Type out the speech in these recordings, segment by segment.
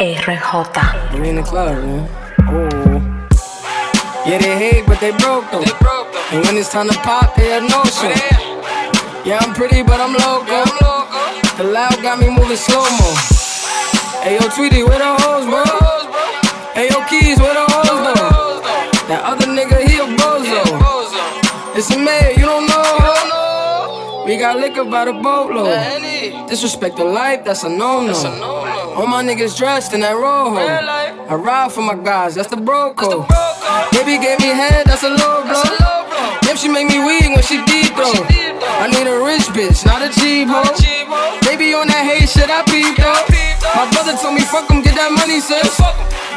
RJ. We in the club, man. ¿eh? Oh. Yeah, they hate, but they broke though. They broke though. And when it's time to pop, they have no show. Where? Yeah, I'm pretty, but I'm loco. Yeah, I'm loco. The loud got me moving slow mo. Hey yo, Tweety, where the hoes, bro? Hoes, bro. Hey yo, Keys, where the hoes though? That other nigga, he a bozo. bozo. It's a man, We got liquor by the boatload. Disrespect the life, that's a no no. All my niggas dressed in that rojo. I ride for my guys, that's the bro code. broco. Baby gave me head, that's a low blow. Low blow. Damn, she make me weak when she deep though. she deep, though. I need a rich bitch, not a cheap hoe. Not a cheap hoe. Baby on that hate shit, I peep though. My brother told me fuck 'em, get that money, sis.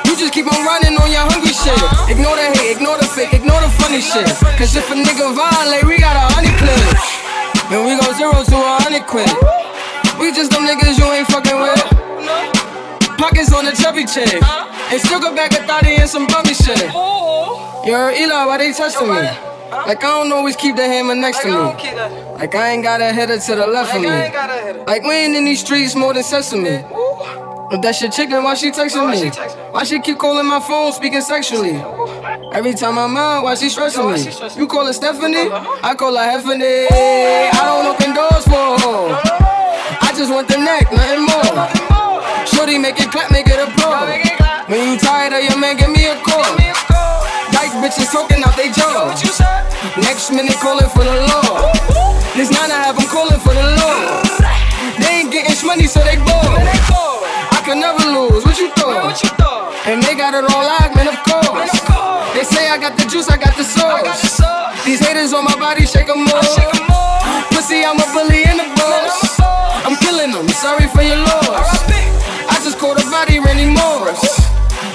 You just keep on running on your hungry shit. Uh-huh. Ignore the hate, ignore the fake, ignore the funny shit. Cause if a nigga violate, we got a honey clip. And we go zero to a hundred quid. We just them niggas you ain't fucking with. Pockets on the chubby chick. And still go back a thotty and some bummy shit. Yo, Eli, why they testing me? Like I don't always keep the hammer next to me. Like I ain't got a header to the left of me. Like we ain't in these streets more than sesame. But that shit chicken, why she texting me? Why she keep calling my phone, speaking sexually? Every time I'm out, why she stressing me? You call her Stephanie? I call her Heffany. I don't open doors for her. I just want the neck, nothing more. Shorty, make it clap, make it it clap. When you tired of your man, give me a call. A. Dyke bitches talking out they jaw. Next minute calling for the law. This nine I have calling for the law. They ain't getting money, so they bored. I can never lose. What you thought? what you thought? And they got it all These haters on my body, shake 'em I shake 'em more. off. Pussy, I'm a bully in the Man, I'm a boss. boss. I'm killing them, sorry for your loss. I just caught a body, Randy Morris.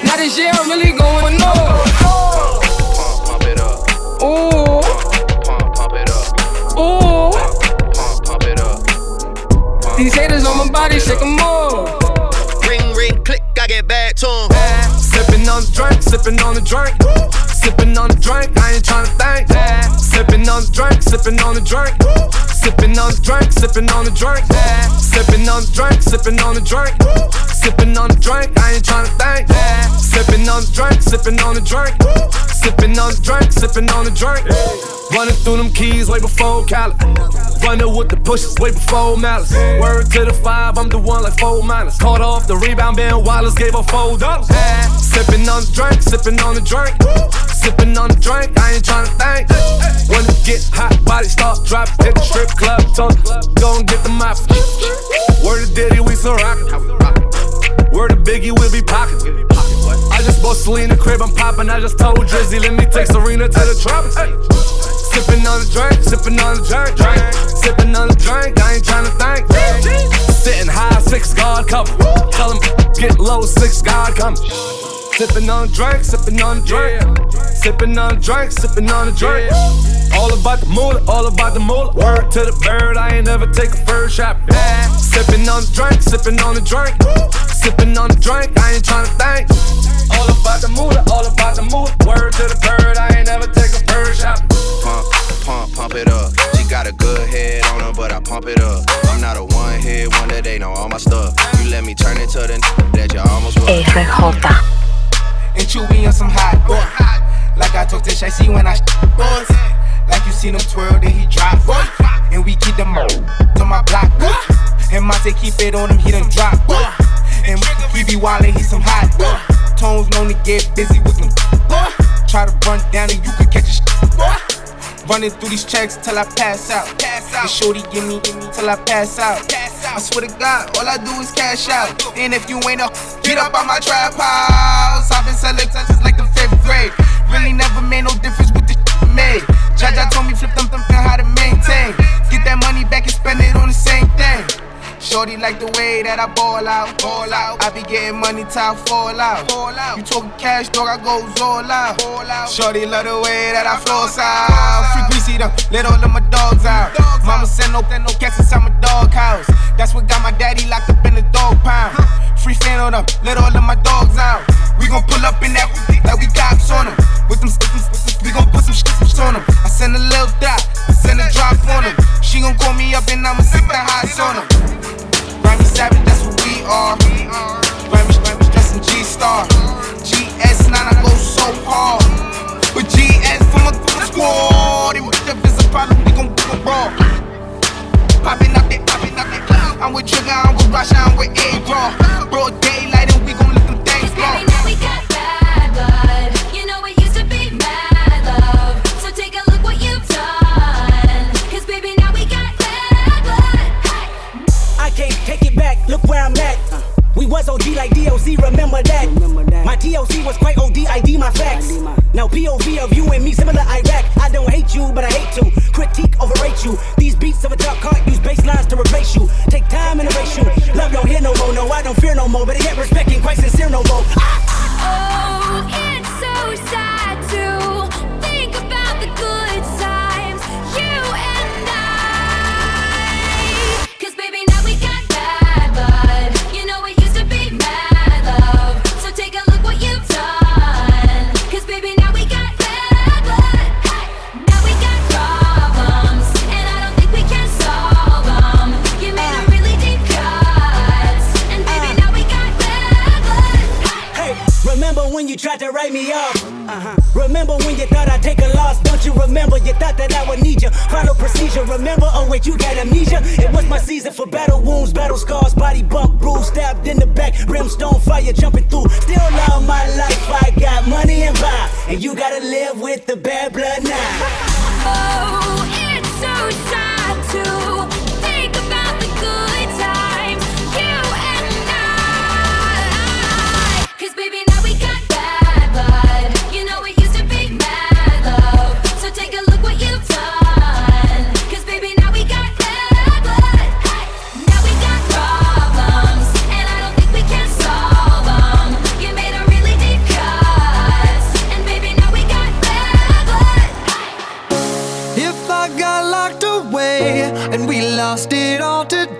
Now this year, I'm really going north. Oh. Pump, pump it up. Ooh, Pump, pump it up. ooh. Pump, pump it up. These haters on my body, shake 'em more. Ring, ring, click, I get back to 'em. Sipping on the drink, sipping on the drink. Sipping on the drink, I ain't tryna think. On the drink, sipping on the drink. Sipping on the drink, sipping on the drink. Sipping on the drink, sipping on the drink. Sipping on the drink, I ain't tryna think. Sipping on the drink, sipping on the drink. Sipping on the drink, sipping on the drink. Running through them keys way before Cali. Running with the pushes way before Malice. Word to the five, I'm the one like four minus. Caught off the rebound, Ben Wallace gave her four dollars. Sipping on the drink, sipping on the drink. Sipping on the drink, I ain't tryna think. When it get hot, body start dropping. Hit the strip club, tongue, go and get the mop. Word to Diddy, we some rockin'. Word to Biggie, we'll be pocket. I just bought Selena crib, I'm poppin'. I just told Drizzy, let me take Serena to the tropics. Sippin' on the drink, sippin' on the drink, drink. Sippin' on the drink, I ain't tryna think. Sitting high, six guard cover. Tell 'em get low, six guard coming. Sippin' on drink, sippin' on drink. Sippin' on drink, sippin' on the drink. All about the moolah, all about the moolah. Word to the bird, I ain't never take a first shot. Sippin' on drink, sippin' on the drink. Sippin' on the drink, I ain't tryna think. Monte keep it on him, he done drop. And he be wildin', he some hot. Tones known to get busy with them. Try to run down and you could catch a sh-. Running through these checks till I pass out. Pass out. And shorty give me, give me till I pass out. Pass out. I swear to God, all I do is cash out. And if you ain't a, get up on my trap house. I've been selling touches like the fifth grade. Really never made no difference with the shit made. Jaja told me flip them, them, how to maintain. Get that money back and spend it on the same thing. Shorty like the way that I ball out, ball out. I be getting money till I fall out, fall out. You talking cash, dog, I go all out, all out. Shorty love the way that I floss out. Free greasy them, let all of my dogs out. Mama send no, no cats inside my dog house. That's what got my daddy locked up in the dog pound. Free fan on them, let all of my dogs out. We gon' pull up in that wounds, battle scars, body bump, bruise, stabbed in the back, brimstone fire jumping through. Still love my life. I got money and vibe, and you gotta live with the bad blood now. Oh, it's so sad to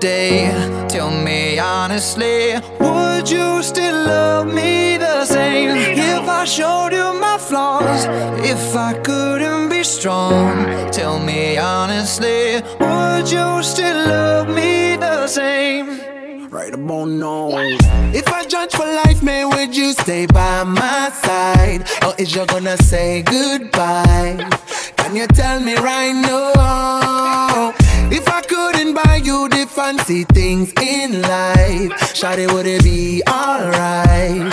tell me honestly, would you still love me the same? If I showed you my flaws, if I couldn't be strong, tell me honestly, would you still love me the same? Right about now. If I judge for life, man, would you stay by my side? Or is you gonna say goodbye? Can you tell me right now? If I couldn't buy you fancy things in life, Shawty, would it be alright?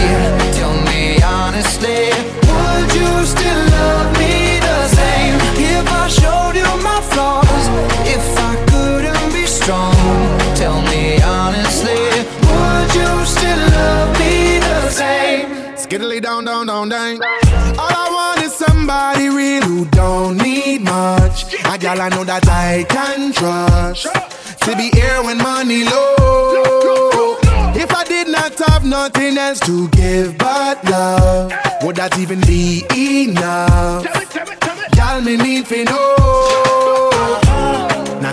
Gal I know that I can trust. To be here when money low. If I did not have nothing else to give but love, would that even be enough? Gal, me need to know.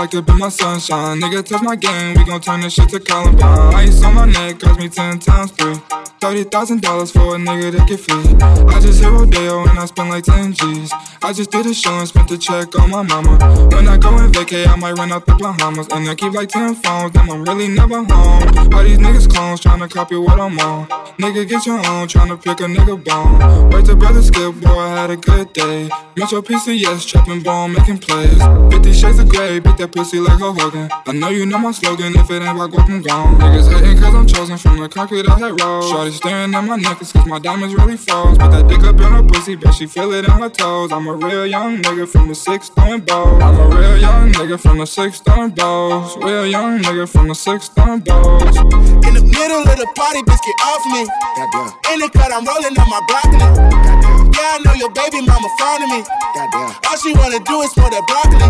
like to be my sunshine? Nigga, touch my game, we gon' turn this shit to Columbine. Ice on my neck, cost me 10 times three. $30,000 for a nigga to get free. I just hit Rodeo and I spent like 10 G's. I just did a show and spent a check on my mama. When I go and vacay, I might run out the Bahamas. And I keep like 10 phones, then I'm really never home. All these niggas clones tryna copy what I'm on. Nigga, get your own, tryna pick a nigga bone. Wait till brother skip, boy, I had a good day. Metro PCS, trapping bone, making plays. 50 shades of gray, beat that pussy like a Hogan. I know you know my slogan, if it ain't like guap, I'm gone. Niggas hating cause I'm chosen from the concrete I hit road. Shorty staring at my necklace cause my diamonds really froze. Put that dick up in her pussy, bet she feel it in her toes. I'm a real young nigga from the six throwing bows. I'm a real young nigga from the six throwing bows. Real young nigga from the six throwing bows. In the middle of the party, bitch, get off me. In the cut, I'm rolling up my broccoli. Yeah, I know your baby mama fond of me. All she wanna do is smoke that broccoli.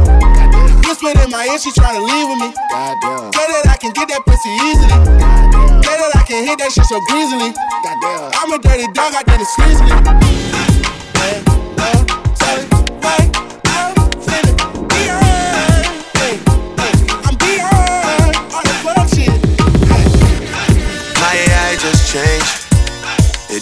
Whisper in my ear, she tryna leave with me. Goddamn. Say that I can get that pussy easily. Goddamn. Say that I can hit that shit so greasily. I'm a dirty dog, I did it sleazily. Hey, oh, say, wait,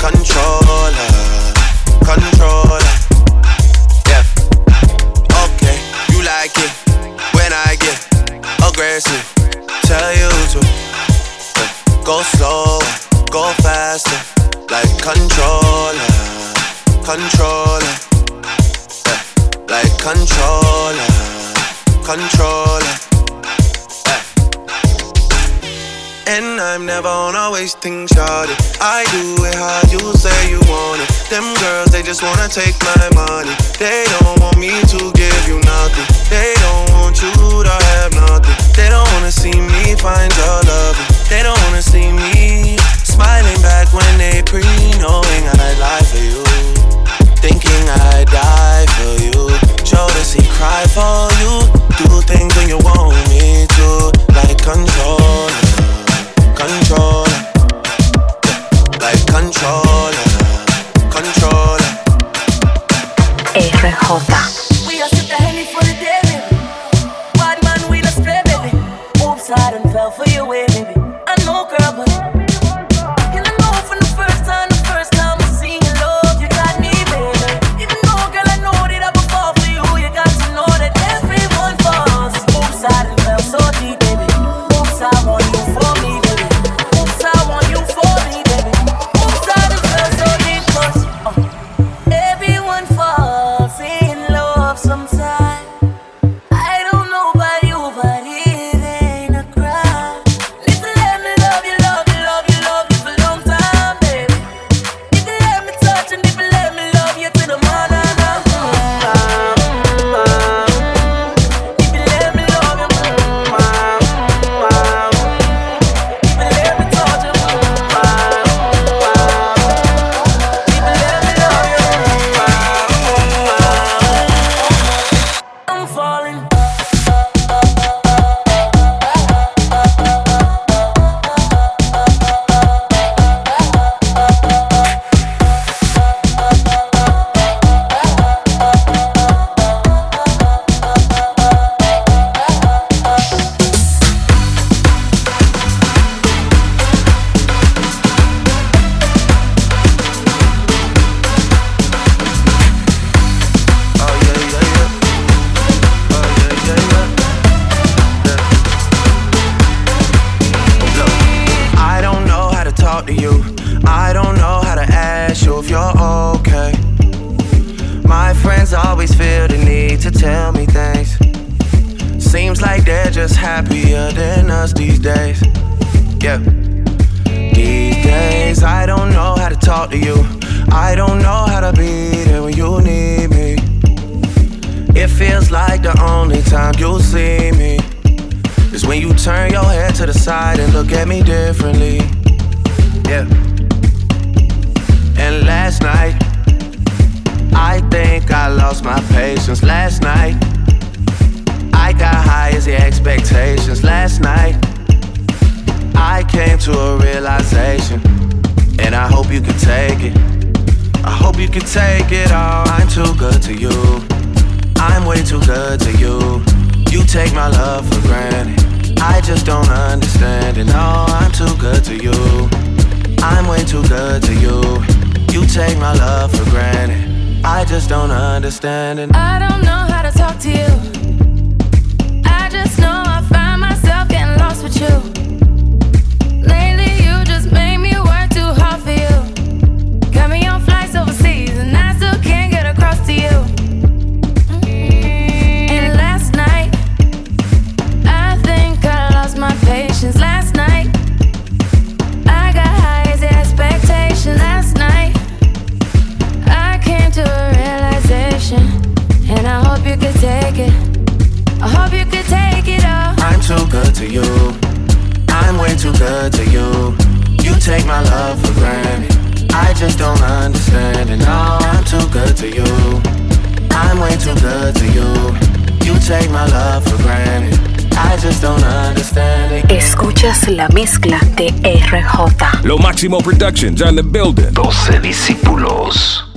controller, controller, yeah. Okay, you like it when I get aggressive. Tell you to yeah, go slow, go faster, like controller, controller, yeah, like controller, controller. And I'm never on always things shorty. I do it how you say you want it. Them girls, they just wanna take my money. They don't want me to give you nothing. They don't want you to have nothing. They don't wanna see me find your love. They don't wanna see me time you'll see me is when you turn your head to the side and look at me differently. Yeah. And last night, I think I lost my patience. Last night, I got high as the expectations. Last night, I came to a realization, and I hope you can take it. I hope you can take it all. I'm too good to you. I'm way too good to you. You take my love for granted. I just don't understand it. No, I'm too good to you. I'm way too good to you. You take my love for granted. I just don't understand it. I don't know how to talk to you. I just know I find myself getting lost with you. My love for granted. I just don't understand it. No, I'm too good to you. I'm way too good to you. You take my love for granted. I just don't understand it. Escuchas la mezcla de RJ. Lo Máximo Productions on the building. 12 discípulos.